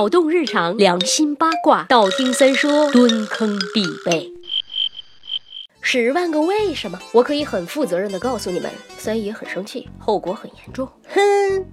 脑洞日常，良心八卦，道听三说，蹲坑必备。十万个为什么，我可以很负责任的告诉你们，三爷很生气，后果很严重。哼，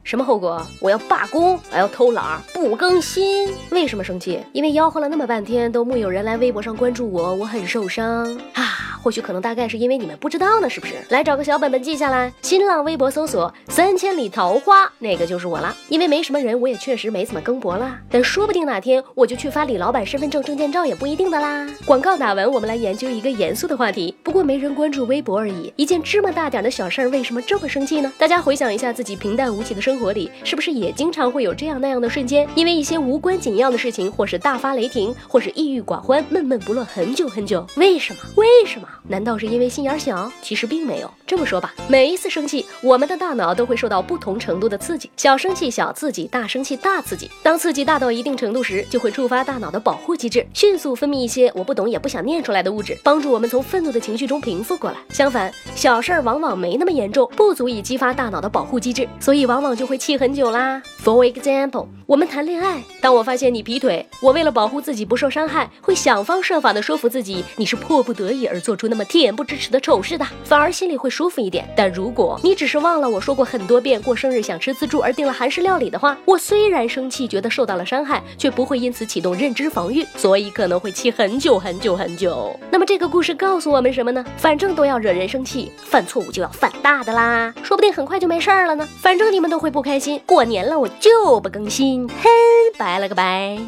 什么后果？我要罢工，还要偷懒，不更新。为什么生气？因为吆喝了那么半天，都木有人来微博上关注我，我很受伤啊。或许可能大概是因为你们不知道呢，是不是？来找个小本本记下来，新浪微博搜索“三千里桃花”，那个就是我了。因为没什么人，我也确实没怎么更博了，但说不定哪天我就去发李老板身份证证件照也不一定的啦。广告打完，我们来研究一个严肃的话题。不过没人关注微博而已，一件芝麻大点的小事儿，为什么这么生气呢？大家回想一下自己平淡无奇的生活里，是不是也经常会有这样那样的瞬间，因为一些无关紧要的事情，或是大发雷霆，或是抑郁寡欢，闷闷不乐很久很久？为什么？为什么？难道是因为心眼小？其实并没有。这么说吧，每一次生气，我们的大脑都会受到不同程度的刺激，小生气小刺激，大生气大刺激。当刺激大到一定程度时，就会触发大脑的保护机制，迅速分泌一些我不懂也不想念出来的物质，帮助我们从愤怒的情绪中平复过来。相反，小事儿往往没那么严重，不足以激发大脑的保护机制，所以往往就会气很久啦。For example，我们谈恋爱，当我发现你劈腿，我为了保护自己不受伤害，会想方设法的说服自己你是迫不得已而做出那么恬不知耻的丑事的，反而心里会舒服一点。但如果你只是忘了我说过很多遍过生日想吃自助而订了韩式料理的话，我虽然生气，觉得受到了伤害，却不会因此启动认知防御，所以可能会气很久很久很久。那么这个故事告诉我们什么呢？反正都要惹人生气，犯错误就要犯大的啦，说不定很快就没事儿了呢。反正你们都会不开心，过年了我就不更新，嘿，拜了个拜。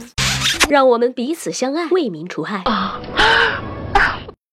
让我们彼此相爱，为民除害。